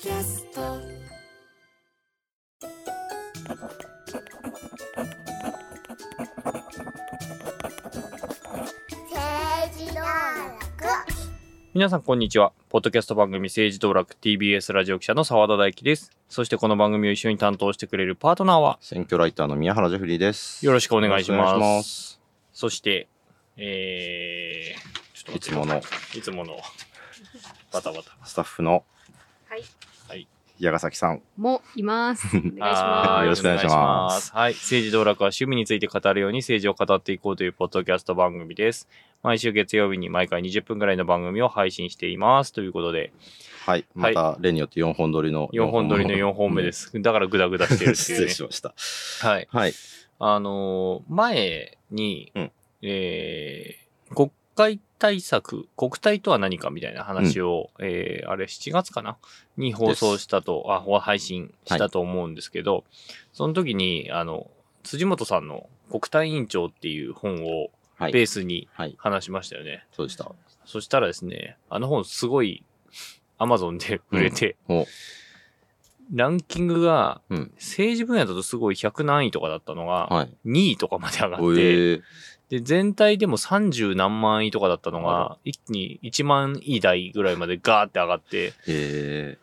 キャスト政治道楽皆さんこんにちは。ポッドキャスト番組政治道楽 TBS ラジオ記者の澤田大樹です。そしてこの番組を一緒に担当してくれるパートナーは選挙ライターの宮原ジェフリーです。よろしくお願いします。ますそして、えー、ちょっといつものいつものバタバタ。スタッフのはい。はい。矢ヶ崎さん。もいます。お願いしはまよろしくお願いしますはい。政治道楽は趣味について語るように政治を語っていこうというポッドキャスト番組です。毎週月曜日に毎回20分くらいの番組を配信しています。ということで、はい。また、例によって4本撮りの。4本撮りの4本目で。す。だからグダグダしてるってい失うね。礼しました。はい。はい。あのー前に、うんえー国会対策、国対とは何かみたいな話を、えーあれ7月かな？に放送したと、あ、ほ配信したと思うんですけど、その時に、あの、辻元さんの国対委員長っていう本をはい。ベースにはい。話しましたよね。そうでした。そしたらですね、あの本すごい、アマゾンで売れて、おランキングがうん。政治分野だとすごい100何位とかだったのが、はい。2位とかまで上がって、で、全体でも30何万位とかだったのあが、一気に1万位台ぐらいまでガーって上がって、え。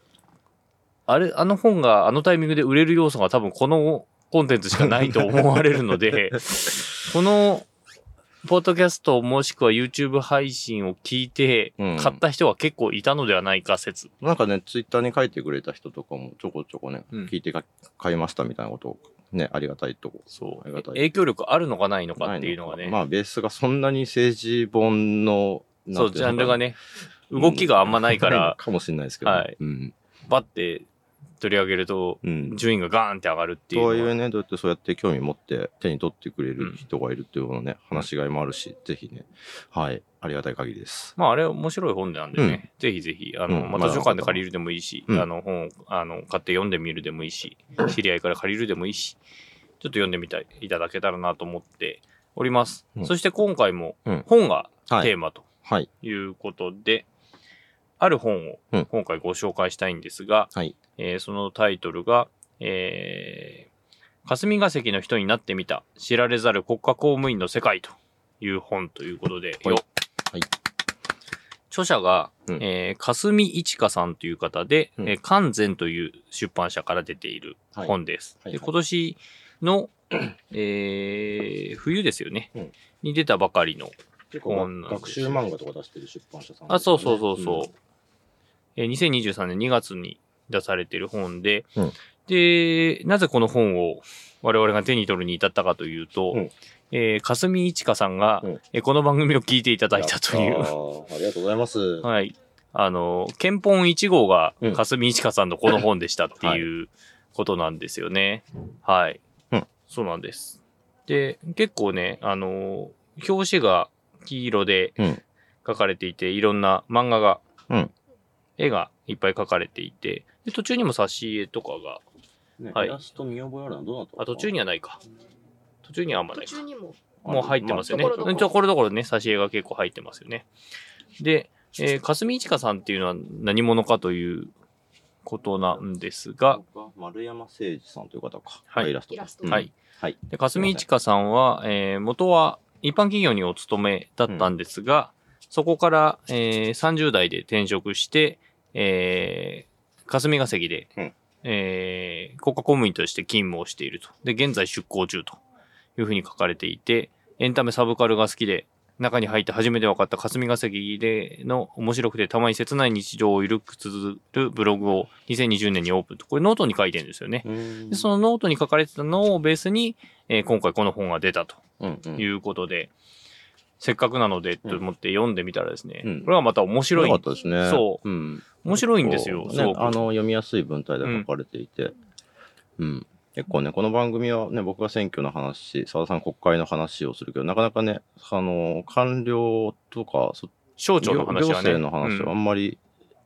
あれ、あの本があのタイミングで売れる要素が多分このコンテンツしかないと思われるので、この、ポッドキャストもしくは YouTube 配信を聞いてうん、買った人は結構いたのではないか説。ーなんかね、ツイッターに書いてくれた人とかもちょこちょこね、うん。聞いてか買いましたみたいなことをね、ありがたいとこ。そう。影響力あるのかないのかっていうのがね。まあ、ベースがそんなに政治本の、そう、ジャンルがね、ね、動きがあんまないから、かもしれないですけど。はいうん。バッて取り上げると、うん。順位がガーンって上がるっていう。とはいえね、どうやってそうやって興味持って手に取ってくれる人がいるっていうのね、話しがいもあるし、ぜひね、はい、ありがたい限りです。まあ、あれ面白い本なんでね、ぜひぜひ、あの、うんまあ、図書館で借りるでもいいし、うんあの、本を、あの、買って読んでみるでもいいし、知り合いから借りるでもいいし、ちょっと読んでみたい、いただけたらなと思っております。うんそして今回もうん、本がはいテーマとはい。いうことで、ある本をうん今回ご紹介したいんですが、はい。えーそのタイトルが、えー、霞が関の人になってみた、知られざる国家公務員の世界という本ということで、はい。よ。はい。著者が、うん。えー、霞一華さんという方で、うん。えー完全という出版社から出ている本です。はいはい。で今年の、えー、冬ですよね、うん。に出たばかりの、結構学学習漫画とか出してる出版社さん、あ、そうそうそうそう。えー2023年2月に出されている本で、うんで、なぜこの本を我々が手に取るに至ったかというと、うんえー、霞一華さんが、うんえーこの番組を聞いていただいたという、ありがとうございます。はい。あの、憲本1号がうん霞一華さんのこの本でしたっていうことなんですよね。はい。うんそうなんです。で、結構ね、あの、表紙が黄色でうん書かれていて、いろんな漫画が、うん絵がいっぱい描かれていて、で途中にも挿絵とかが、ねはいイラスト見覚えあるのはどうなったあ、途中にはないか。途中にはあんまないか。途中にも。もう入ってますよね。まあところどころね、挿絵が結構入ってますよね。で、えー、霞一華さんっていうのは何者かということなんですが、丸山誠二さんという方か。はいイラストはい。はい。で、霞一華さんは、えー元は一般企業にお勤めだったんですが、そこから、えー30代で転職して、えー霞が関で、うんえー国家公務員として勤務をしていると。で、現在出向中というふうに書かれていて、エンタメサブカルが好きで、中に入って初めて分かった霞が関での面白くてたまに切ない日常をゆるく綴るブログを2020年にオープンと。これノートに書いてるんですよね。うんでそのノートに書かれてたのをベースに、えー今回この本が出たとうんうんいうことで、せっかくなのでと思って読んでみたらですね、うんこれはまた面白い、よかったですね。。そううん。面白いんですよ。ねあの、読みやすい文体で書かれていて。うん。結構ね、この番組はね、僕が選挙の話、澤田さん国会の話をするけど、なかなかね、あの、官僚とか、そ省庁の話はね。行政の話はあうんんまり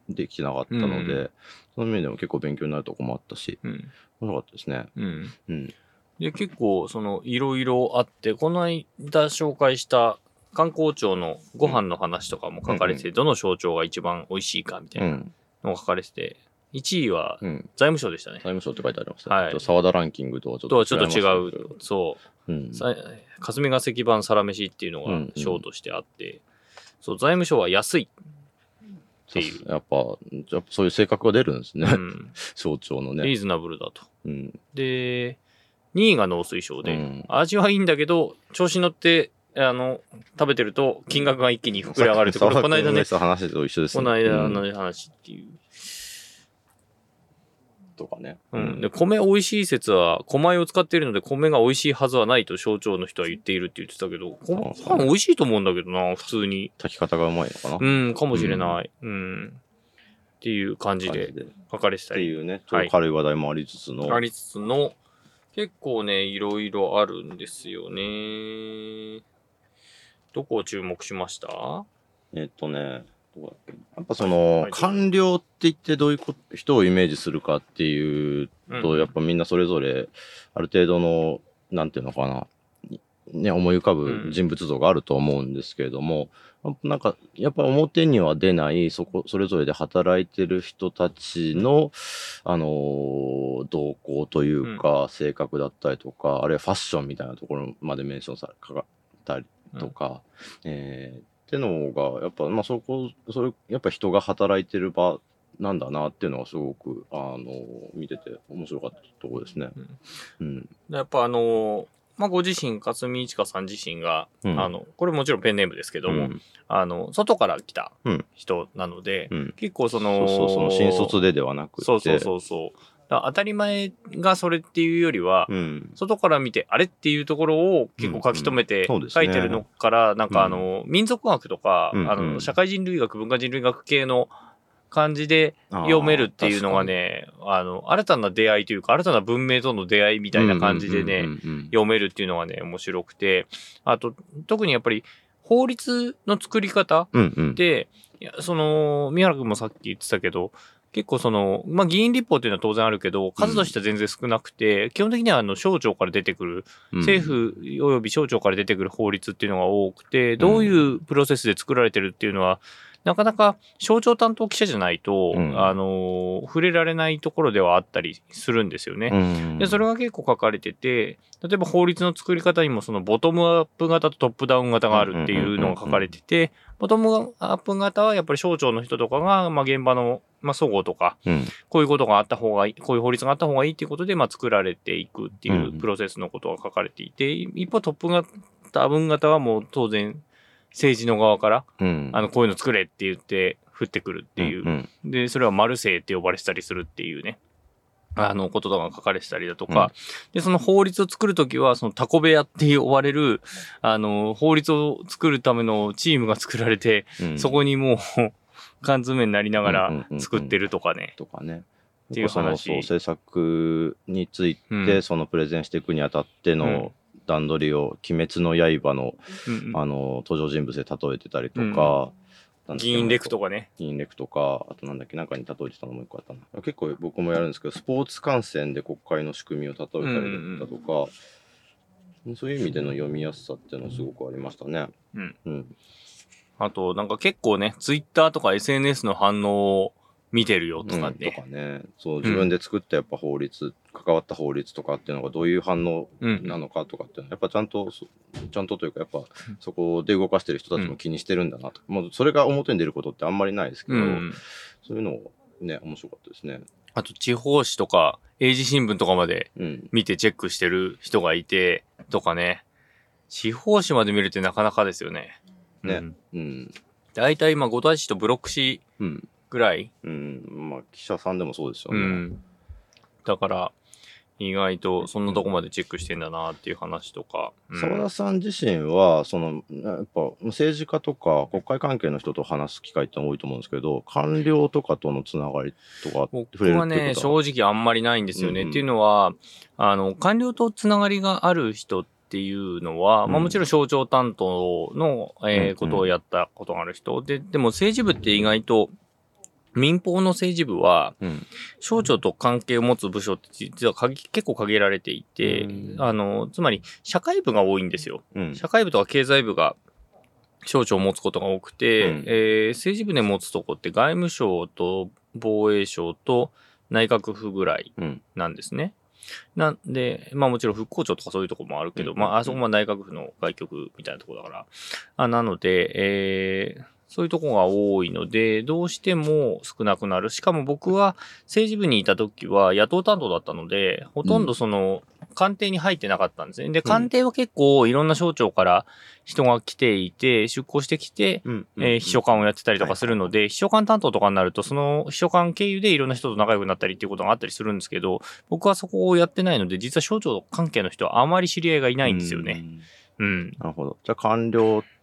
できてなかったので、うその面でも結構勉強になるとこもあったし、うん。面白かったですね。うん。うん。で、結構、その、いろいろあって、この間紹介した観光庁のご飯の話とかも書かれてて、どの省庁が一番美味しいかみたいうなんのが書かれてて、1位はうん。財務省でしたね財。務省って書いてありますね。はい沢田ランキングとはちょっととはちょっと違う。そう。うん。さ霞が関版サラメシっていうのがうんうん賞としてあって、そう、財務省は安いっていう。やっぱ、やっぱそういう性格が出るんですね。うん、省庁のリーね。ズナブルだと。うん。で、2位が農水省で、うん味はいいんだけど、調子乗って、あの、食べてると金額が一気に膨れ上がるって、ここの間と一緒ですねこの間うんの話っていう。とかね。うん。で、米美味しい説は、米を使っているので、米が美味しいはずはないと省庁の人は言っているって言ってたけど、そう米パン美味しいと思うんだけどな、普通に。炊き方がうまいのかな。うん、かもしれない。うん。っていう感じで書かれてたり。ていうね、ちょっはいと軽い話題もありつつの。ありつつの、結構ね、いろいろあるんですよね。どこを注目しました？えっとね、どこだっけやっぱその、はい官僚って言ってどういうこと人をイメージするかっていうと、うん。やっぱみんなそれぞれ、ある程度の、なんていうのかな、ね、思い浮かぶ人物像があると思うんですけれども、なんか、やっぱ表には出ない、そこ、それぞれで働いてる人たちの、あのー動向というか、性格だったりとか、あるいはファッションみたいなところまでメンションされ、かかったりとか、えーってのが、やっぱ、まあ、そこ、それ、やっぱ人が働いてる場なんだなっていうのがすごく、あの、見てて面白かったところですね。うん。やっぱあの、まあ、ご自身、勝見一華さん自身が、うんあの、これもちろんペンネームですけども、うんあの、外から来たうん人なので、うん。結構そその、うそう、その新卒でではなくて。そうそうそうそう。当たり前がそれっていうよりは、うん。外から見て、あれっていうところを結構書き留めて書いてるのから、なんかあの、民族学とか、うんうん。あの、社会人類学、文化人類学系の感じで読めるっていうのがね、あの、新たな出会いというか、新たな文明との出会いみたいな感じでね、うんうんうんうん。読めるっていうのがね、面白くて、あと、特にやっぱり法律の作り方うんうん。その、宮原君もさっき言ってたけど、結構その、まあ、議員立法っていうのは当然あるけど、数としては全然少なくて、基本的にはあの、省庁から出てくる、うん。政府及び省庁から出てくる法律っていうのが多くて、どういうプロセスで作られてるっていうのは、なかなか省庁担当記者じゃないと、うん。あの、触れられないところではあったりするんですよね。うん。で、それが結構書かれてて、例えば法律の作り方にもそのボトムアップ型とトップダウン型があるっていうのが書かれてて、ボトムアップ型はやっぱり省庁の人とかが、まあ現場の、まあ、総合とか、うん。こういうことがあった方がいい、こういう法律があった方がいいっていうことで、まあ作られていくっていうプロセスのことが書かれていて、一方トップ型、分型はもう当然政治の側から、うん。あの、こういうの作れって言って降ってくるっていう。うんで、それはマルセイって呼ばれてたりするっていうね、あの、こととかが書かれてたりだとか、で、その法律を作るときは、そのタコ部屋って呼ばれる、あの、法律を作るためのチームが作られて、うん。そこにもう、缶詰になりながら作ってるとかね。とかね。っていう話。そう政策について、うん。そのプレゼンしていくにあたってうん。の段取りを「鬼滅の刃の」あの登場人物で例えてたりとか、議員レクとかね。議員レクとかあとなんだっけなんかに例えてたのもう一個あったな。結構僕もやるんですけどスポーツ観戦で国会の仕組みを例えたりだとか、そういう意味での読みやすさっていうのはすごくありましたね。うん。うんあと、なんか結構ね、ツイッターとか SNS の反応を見てるよとかうんとね。かねそう自分で作ったやっぱ法律、関わった法律とかっていうのがどういう反応うん。なのかとかっていうのはやっぱちゃんとそちゃんとというかやっぱそこで動かしてる人たちも気にしてるんだなと、もうそれが表に出ることってあんまりないですけど、うん。そういうのをね面白かったですね。あと、地方紙とか、英字新聞とかまでうん見てチェックしてる人がいて、とかね。地方紙まで見るってなかなかですよね。ねうん。うん大体今、五大紙とブロック紙うんぐらい。うんまあ記者さんでもそうですよね。うん。だから、意外とそんなとこまでチェックしてんだなっていう話とか。うん澤田さん自身はそのやっぱ政治家とか国会関係の人と話す機会って多いと思うんですけど官僚とかとのつながりとか僕はね、正直あんまりないんですよね。うんうんっていうのは、あの、官僚とつながりがある人っていうのは、まあうんもちろん省庁担当の、えことをやったことがある人。で、でも政治部って意外と、民放の政治部は、うん省庁と関係を持つ部署って実は限結構限られていて、うんあの、つまり社会部が多いんですよ。うん社会部とか経済部が省庁を持つことが多くて、うんえー政治部で持つとこって外務省と防衛省と内閣府ぐらいうん。なんですね。なんで、まあもちろん復興庁とかそういうところもあるけど、うんまああそこは内閣府の外局みたいなところだから。あなので、えーそういうところが多いので、どうしても少なくなる。しかも僕は政治部にいた時は野党担当だったので、ほとんどその、官邸に入ってなかったんですね。で、官邸は結構いろんな省庁から人が来ていて、出向してきて、うん。えー秘書官をやってたりとかするので、秘書官担当とかになると、その秘書官経由でいろんな人と仲良くなったりっていうことがあったりするんですけど、僕はそこをやってないので、実は省庁関係の人はあまり知り合いがいないんですよね。うん。うん。なるほど。じゃあ官僚って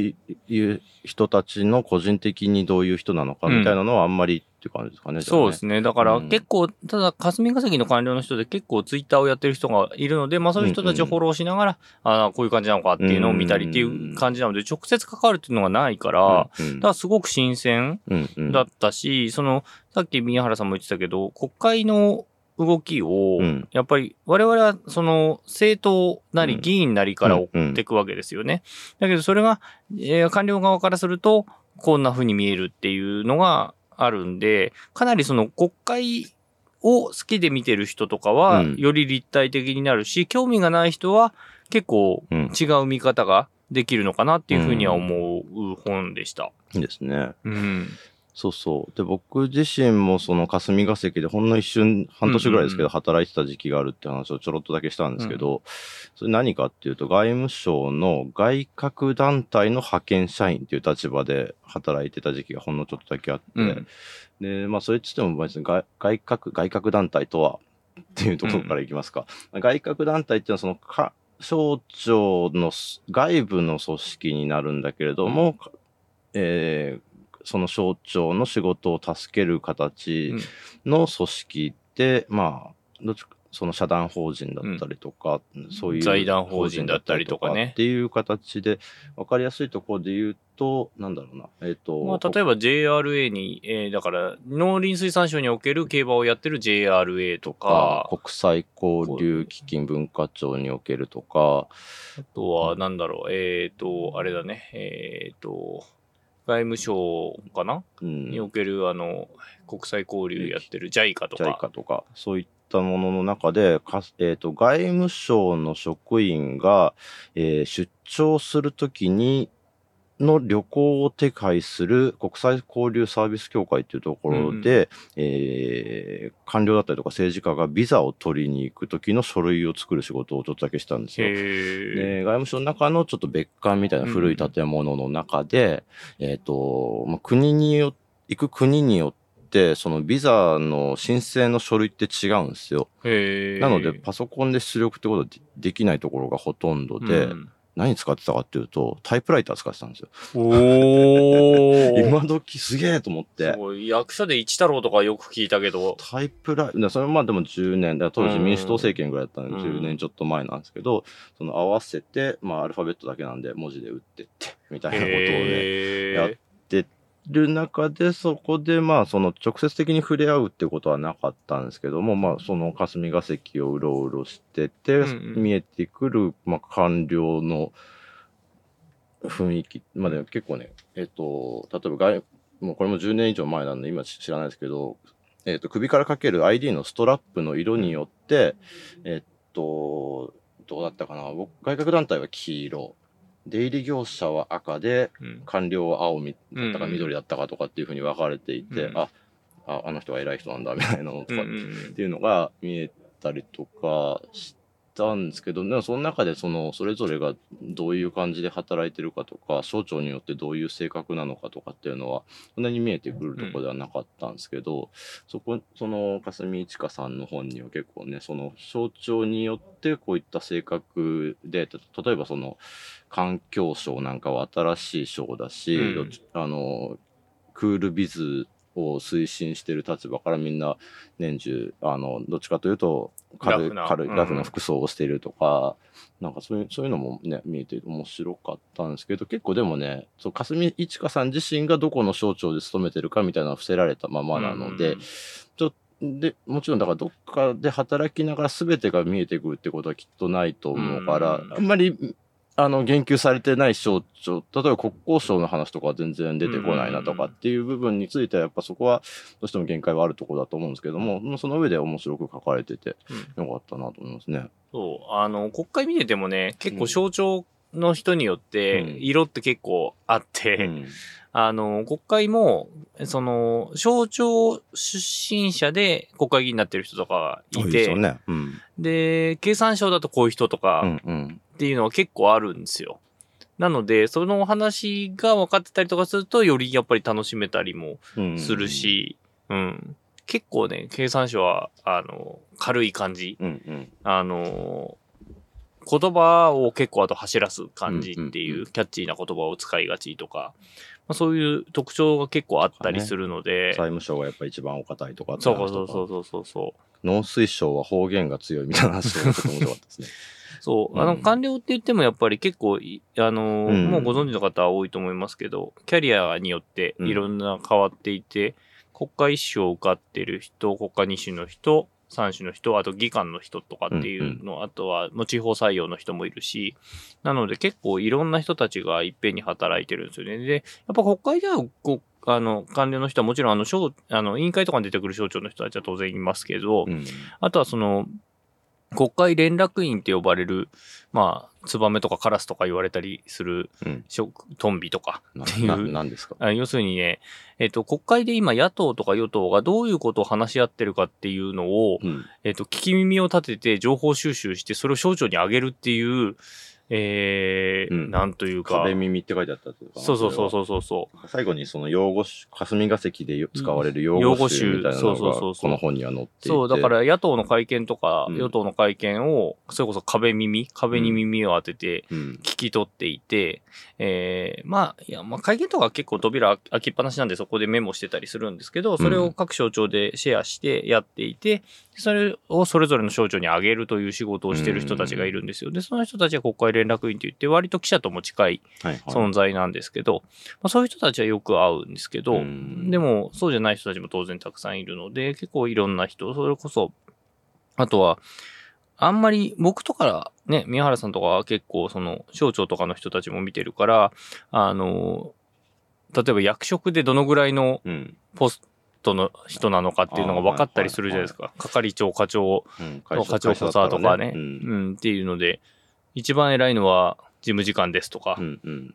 いう人たちの個人的にどういう人なのかみたいなのはあんまりっていう感じですかね。じゃあね。そうですね。だからうん。結構、ただ霞が関の官僚の人で結構ツイッターをやってる人がいるので、まあそういう人たちをフォローしながら、ああ、こういう感じなのかっていうのを見たりっていう感じなので、直接関わるっていうのがないから、うんだからすごく新鮮うんうん。だったし、その、さっき宮原さんも言ってたけど、国会の動きをうん、やっぱり我々はその政党なうんり議員なりから追っていくわけですよね。だけどそれが、えー官僚側からすると、こんな風に見えるっていうのがあるんで、かなりその国会を好きで見てる人とかは、うんより立体的になるし、興味がない人は結構うん違う見方ができるのかなっていうふうには思う本でした。いいですね。うん。そうそう。で、僕自身もその霞が関でほんの一瞬、半年ぐらいですけど、働いてた時期があるって話をちょろっとだけしたんですけど、それ何かっていうと、外務省の外郭団体の派遣社員っていう立場で働いてた時期がほんのちょっとだけあって、うん。で、まあ、それっつっても別に外外郭、外郭団体とはっていうところからいきますか。外郭団体っていうのはそのか、省庁のす外部の組織になるんだけれども、えーその省庁の仕事を助ける形の組織で、まあ、どっちかその社団法人だったりとか、そういう財団法人だったりとかね。っていう形で、わかりやすいところで言うと、なんだろうな、えっ、と、まあ、例えば JRA に、えーだから農林水産省における競馬をやってる JRA とか、国際交流基金文化庁におけるとか、あとはなんだろう、えっ、と、あれだね、えっ、と、外務省かな、うん、におけるあの、国際交流やってる JICA とか。JICA とか、そういったものの中で、かえっ、と、外務省の職員が、えー出張するときに、の旅行を手配する国際交流サービス協会っていうところで、えー官僚だったりとか政治家がビザを取りに行くときの書類を作る仕事をちょっとだけしたんですよ。へでー外務省の中のちょっと別館みたいな古い建物の中で、えっ、と、まあ、国によ、行く国によって、そのビザの申請の書類って違うんですよ。なので、パソコンで出力ってことはでできないところがほとんどで、うん何使ってたかっていうと、タイプライター使ってたんですよ。おー。今時すげえと思って。役所で一太郎とかよく聞いたけど、タイプライター、それまあでも10年、当時民主党政権ぐらいだったんで、うん。10年ちょっと前なんですけど、その合わせて、まあアルファベットだけなんで文字で打ってって、みたいなことをね、へやっーる中で、そこでまあその直接的に触れ合うってことはなかったんですけども、まあその霞が関をうろうろしてて、うんうん見えてくる、まあ官僚の雰囲気、まあでも結構ね、えっ、と、例えば外、もうこれも10年以上前なんで今知らないですけど、えっ、と、首からかける ID のストラップの色によって、えっ、と、どうだったかな僕外郭団体は黄色。出入り業者は赤で、うん。官僚は青みだったかうん緑だったかとかっていうふうに分かれていて、うんあああの人は偉い人なんだみたいなのとかっていうのが見えたりとかしたんですけどでもその中でそのそれぞれがどういう感じで働いてるかとか省庁によってどういう性格なのかとかっていうのはそんなに見えてくるところではなかったんですけど、そこその霞一華さんの本には結構ねその省庁によってこういった性格でた例えばその環境省なんかは新しい省だし、うん。あのクールビズを推進してる立場からみんな年中あのどっちかというと軽い軽いラフな服装をしているとか、なんかそういうそういうのもね見えて面白かったんですけど結構でもねそう霞一華さん自身がどこの省庁で勤めてるかみたいなのは伏せられたままなので、うんちょでもちろんだからどっかで働きながら全てが見えてくるってことはきっとないと思うから、うん。あんまりあの、言及されてない省庁、例えば国交省の話とかは全然出てこないなとかっていう部分については、やっぱそこはどうしても限界はあるところだと思うんですけども、その上で面白く書かれてて、よかったなと思いますね。そう。あの、国会見ててもね、結構省庁の人によってうん、色って結構あって、うん あの、国会も、その、省庁出身者で国会議員になってる人とかがいて、ね。うん。で、経産省だとこういう人とかうんうん。っていうのは結構あるんですよ。なので、そのお話が分かってたりとかすると、よりやっぱり楽しめたりもうんする。し、うん。結構ね、経産省は、あの、軽い感じ。うんうん。あの、言葉を結構あと走らす感じってうんうんいううキャッチーな言葉を使いがちとか、まあ、そういう特徴が結構あったりするので、財務省がやっぱ一番お堅いとかそう話とかそうそうそうそうそう。農水省は方言が強いみたいな話がちょっと面白かったですね。そう。うん。あの、官僚って言ってもやっぱり結構い、あのーうん。もうご存知の方は多いと思いますけど、キャリアによっていろん。な変わっていて、国家一種を受かってる人、国家二種の人、三種の人、あと議官の人とかっていうの、あとはもう地方採用の人もいるし、なので結構いろんな人たちがいっぺんに働いてるんですよね。で、やっぱ国会ではこう、あの、官僚の人はもちろん、あの、省、あの、委員会とかに出てくる省庁の人たちは当然いますけど、うん。あとはその、国会連絡員って呼ばれる、まあ、ツバメとかカラスとか言われたりする、うん。トンビとかなっていう。ななんですか？あ要するにね、えっ、と、国会で今野党とか与党がどういうことを話し合ってるかっていうのを、うん。えっ、と、聞き耳を立てて情報収集して、それを省庁に上げるっていう、えーうんなんというか、壁耳って書いてあったってことかなそうそうそうう。そうそうそう。最後にその用語集、霞が関でよ使われる用語集みたいなの用語集そうそうがこの本には載っていて。そう、だから野党の会見とか、うん与党の会見を、それこそ壁耳、壁に耳を当てて、うん。聞き取っていて、えーまあ、いや、まあ、会見とかは結構扉開きっぱなしなんでそこでメモしてたりするんですけど、それを各省庁でシェアしてやっていて、それをそれぞれの省庁に上げるという仕事をしてる人たちがいるんですよ。で、その人たちは国会連絡員といって、割と記者とも近いはいはい。存在なんですけど、まあ、そういう人たちはよく会うんですけど、うんでも、そうじゃない人たちも当然たくさんいるので、結構いろんな人、それこそ、あとは、あんまり僕とかね、宮原さんとかは結構その省庁とかの人たちも見てるから、あの、例えば役職でどのぐらいのうん。ポストの人なのかっていうのが分かったりするじゃないですか。係長、課長、うん。課長補佐とかね、う。うんん、っていうので、一番偉いのは事務次官ですとか、うん。うん。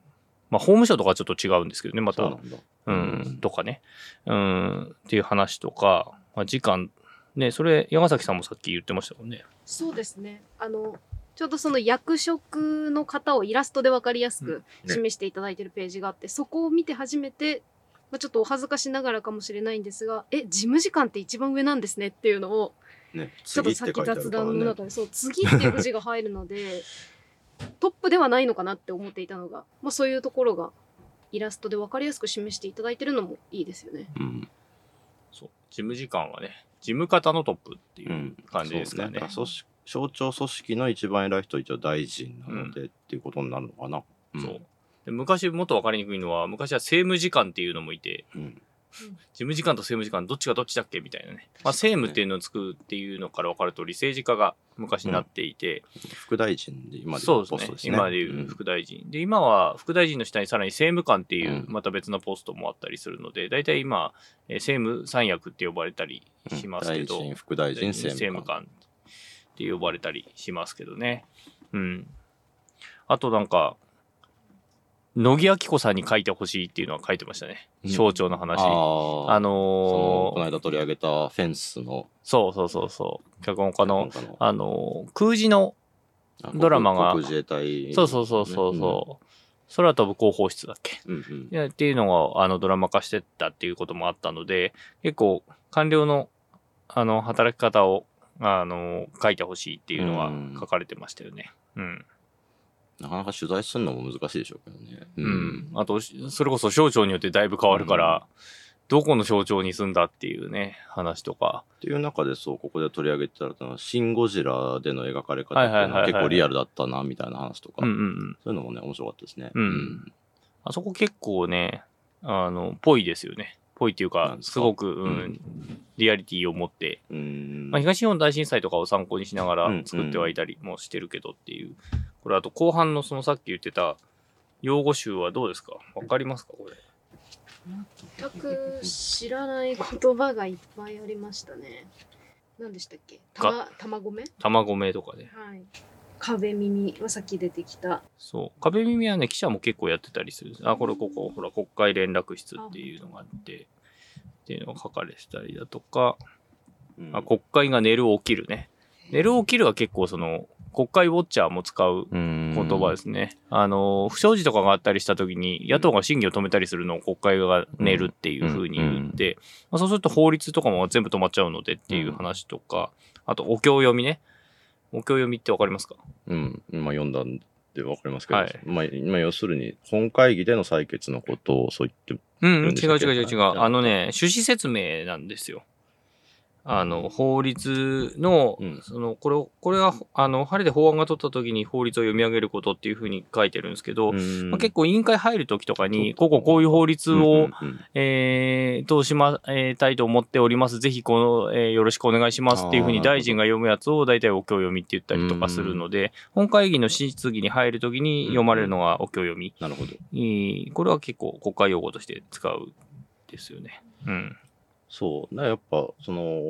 まあ法務省とかはちょっと違うんですけどね、また。そうなんとかね。うん、っていう話とか、まあ、時間、ね、それ、山崎さんもさっき言ってましたもんね。そうですね。あの、ちょうどその役職の方をイラストでわかりやすくうんね示していただいてるページがあって、そこを見て初めて、まあ、ちょっとお恥ずかしながらかもしれないんですが、え、事務次官って一番上なんですねっていうのを、ね。ちょっとさっき雑談の中で、そう、次っていう字が入るので、トップではないのかなって思っていたのが、まあそういうところがイラストでわかりやすく示していただいてるのもいいですよね。うん。そう。事務次官はね、事務方のトップっていううん。感じですかね。そうだ組織省庁組織の一番偉い人は一応大臣なので、っていうことになるのかな。んそう。で昔もっと分かりにくいのは、昔は政務次官っていうのもいて、うん。事務次官と政務次官どっちがどっちだっけみたいなね。まあ政務っていうのをつくっていうのから分かる通り、政治家が昔なっていて、副大臣で今でそうですねいうポストですね。今でいう副大臣。で、今は副大臣の下にさらに政務官っていううんまた別のポストもあったりするので、大体今、えー政務三役って呼ばれたりうんしますけど、大臣、副大臣、政務官。官って呼ばれたりしますけどね。うん。あとなんか、乃木明子さんに書いてほしいっていうのは書いてましたね。うん省庁の話。ああーのそのこのー、間取り上げたフェンスの、そうそうそうそう。脚本家の、あのー空時の、あドラマが国自衛隊、そうそうそうそうそう、空飛ぶ広報室だっけ？うん。うんっていうのが、あの、ドラマ化してったっていうこともあったので、結構、官僚の、あの、働き方を、あの、書いてほしいっていうのはうん書かれてましたよね。うん。なかなか取材するのも難しいでしょうけどね。うん。あと、それこそ省庁によってだいぶ変わるから、どこの省庁に住んだっていうね、話とか。っていう中でそう、ここで取り上げてたのは、シン・ゴジラでの描かれ方ってはいいうのは結構リアルだったな、みたいな話とか、うんうんうん。そういうのもね、面白かったですね。うんあそこ結構ね、あの、ぽいですよね。ぽいっていうかすか？すごく、うん、うんリアリティを持って、うん。まあ、東日本大震災とかを参考にしながらうん作ってはいたりもしてるけどっていうこれあと後半のそのさっき言ってた用語集はどうですか？わかりますか？これ。全く知らない言葉がいっぱいありましたね。何でしたっけ？たま、卵目卵目とかで。はい。壁耳はさっき出てきた。そう。壁耳はね、記者も結構やってたりする。あ、これここ、ほら、国会連絡室っていうのがあって、っていうのが書かれてたりだとか、うんあ、国会が寝る起きるね。寝る起きるは結構その、国会ウォッチャーも使う言言葉ですね。あの、不祥事とかがあったりした時に、野党が審議を止めたりするのを国会が寝るっていう風に言って、まあ、そうすると法律とかも全部止まっちゃうのでっていう話とか、あと、お経読みね。お経読みってわかりますか？うん、今読んだんでわかりますけど、はい。まあ、今要するに本会議での採決のことをそう言って、うん、違う違う違う違う。はいあのね、趣旨説明なんですよ。あの、法律の、うんその、これを、これは、あの、晴れで法案が取った時に法律を読み上げることっていうふうに書いてるんですけど、まあ、結構委員会入る時とかに、こここういう法律を、うんうんえー、通しま、えーたいと思っております。ぜひ、この、えーよろしくお願いしますっていうふうに大臣が読むやつを大体お経読みって言ったりとかするので、本会議の質疑に入るときに読まれるのがお経読み。なるほど。これは結構国会用語として使うですよね。うん。そう。やっぱ、その、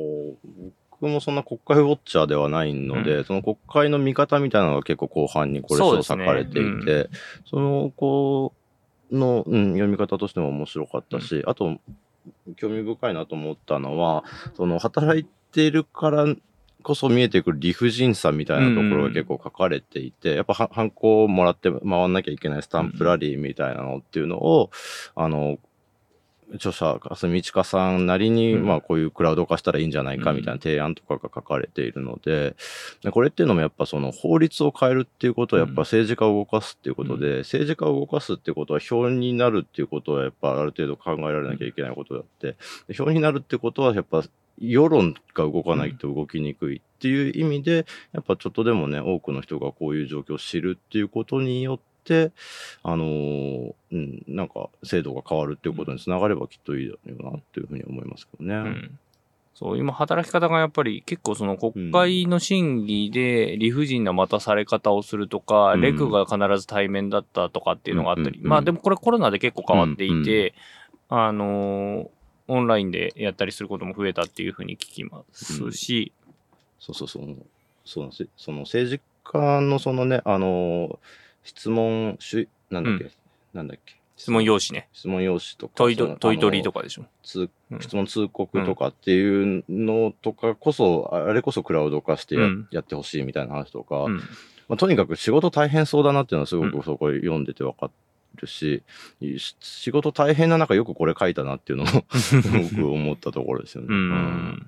僕もそんな国会ウォッチャーではないので、うん。その国会の見方みたいなのが結構後半にこれ書そうですね。かれていて、そ,、の、こう、の、うん、読み方としても面白かったし、あと、興味深いなと思ったのは、その、働いているからこそ見えてくる理不尽さみたいなところが結構書かれていて、やっぱは、ハンコをもらって回んなきゃいけないスタンプラリーみたいなのっていうのを、あの、著者、霞千佳さんなりに、うん。まあこういうクラウド化したらいいんじゃないかみたいな提案とかが書かれているので、でこれっていうのもやっぱその法律を変えるっていうことはやっぱ政治家を動かすっていうことで、政治家を動かすっていうことは票になるっていうことはやっぱある程度考えられなきゃいけないことであって、で票になるってことはやっぱ世論が動かないと動きにくいっていう意味で、やっぱちょっとでもね、多くの人がこういう状況を知るっていうことによって、あのーうん、なんか制度が変わるっていうことにつながればきっといいだろうなっていうふうに思いますけどね。うん。そう、今働き方がやっぱり結構その国会の審議で理不尽な待たされ方をするとか、うん。レクが必ず対面だったとかっていうのがあったり、うんうんまあでもこれコロナで結構変わっていて、うんあのーオンラインでやったりすることも増えたっていうふうに聞きますし、そうそうそう。そうなんですその政治家のそのね、あのー質問し、なんだっけ、うなんだっけ？質問用紙ね。質問用紙とか。問い問い取りとかでしょ？通うん質問通告とかっていうのとかこそ、あれこそクラウド化してや,、うんやってほしいみたいな話とか、うん。まあ、とにかく仕事大変そうだなっていうのはすごうくそこ読んでて分かるし、し仕事大変な中よくこれ書いたなっていうのも 僕思ったところですよね。ううんん。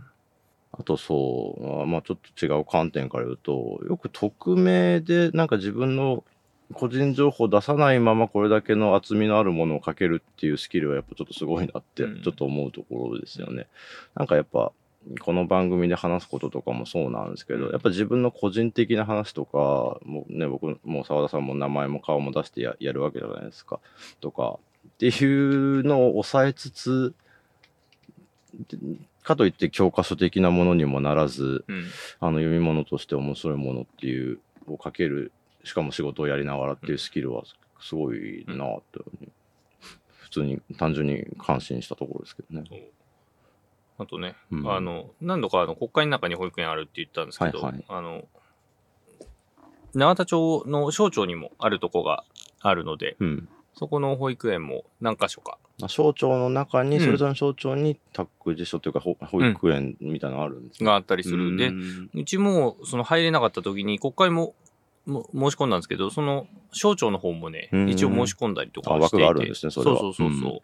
あとそう、あまあちょっと違う観点から言うと、よく匿名でなんか自分の個人情報を出さないままこれだけの厚みのあるものを書けるっていうスキルはやっぱちょっとすごいなってうんちょっと思うところですよね。なんかやっぱこの番組で話すこととかもそうなんですけど、うんやっぱ自分の個人的な話とか、もうね、僕も澤田さんも名前も顔も出してややるわけじゃないですか。とか、っていうのを抑えつつ、でかといって教科書的なものにもならず、うん。あの読み物として面白いものっていうを書ける、しかも仕事をやりながらっていうスキルはすごいなって、普通に単純に感心したところですけどね。あとね、うんあの、何度かあの国会の中に保育園あるって言ったんですけど、はいはいあの、永田町の省庁にもあるとこがあるので、うん。そこの保育園も何箇所か。まあ省庁の中に、うんそれぞれの省庁に託児所というか保保育園みたいなのがあるんですねがあったりする。でう、んうちもその入れなかった時に国会もも申し込んだんですけど、その省庁の方もね、うん一応申し込んだりとかあしていて。枠があるんですねそそうそうそうそう。うん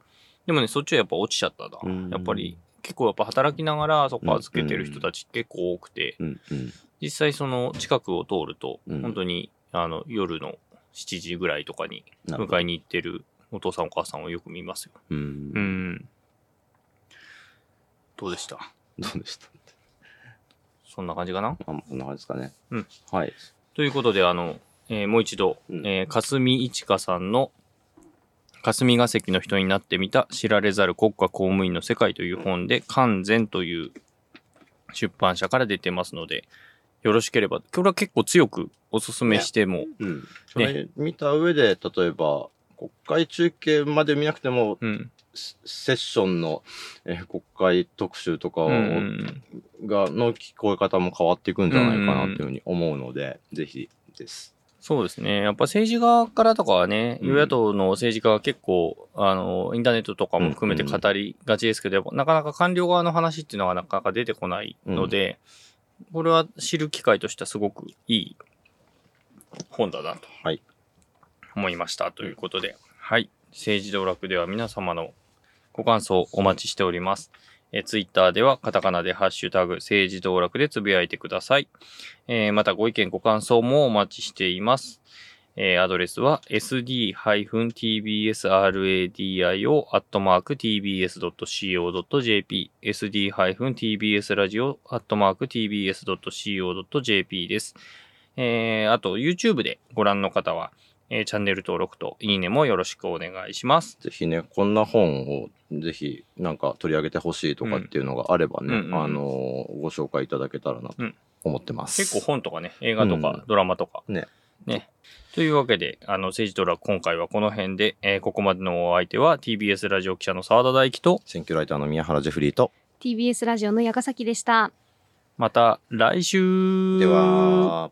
でもね、そっちはやっぱ落ちちゃったな。うんやっぱり結構やっぱ働きながらそこ預けてる人たち結構多くて、実際その近くを通ると、うん本当にあの夜の7時ぐらいとかに迎えに行ってるお父さんお母さんをよく見ますよ。うんうん。どうでした？どうでしたそんな感じかな？あそんな感じですかね。うんはい。ということで、あの、えーもう一度、うんえー霞一華さんの霞が関の人になってみた知られざる国家公務員の世界という本で、完全という出版社から出てますので、よろしければ、これは結構強くおすすめしても、うん。それ見た上で、例えば、国会中継まで見なくても、うん。セセッションの、えー国会特集とかを、うんうんがの聞こえ方も変わっていくんじゃないかなっていうふうに思うので、ぜひです。そうですね。やっぱ政治側からとかはね、うん与野党の政治家は結構、あの、インターネットとかも含めて語りがちですけど、なかなか官僚側の話っていうのはなかなか出てこないので、これは知る機会としてはすごくいい本だなとはい。思いましたということで、はい。政治道楽では皆様のご感想お待ちしております。えー、ツイッターではカタカナでハッシュタグ政治道楽でつぶやいてください。えーまたご意見ご感想もお待ちしています。えーアドレスは sd-tbsradio.tbs.co.jp sd-tbsradio.tbs.co.jp です。えーあと YouTube でご覧の方は、えーチャンネル登録といいねもよろしくお願いします。ぜひね、こんな本をぜひなんか取り上げてほしいとかっていうのがあればね、うんうんうんあのーご紹介いただけたらなとうん思ってます。結構本とかね、映画とかうんドラマとか。ね。ね。というわけで、あの、政治ドラ今回はこの辺で、えーここまでのお相手は TBS ラジオ記者の澤田大樹と、選挙ライターの宮原ジェフリーと、TBS ラジオの矢ヶ崎でした。また来週では、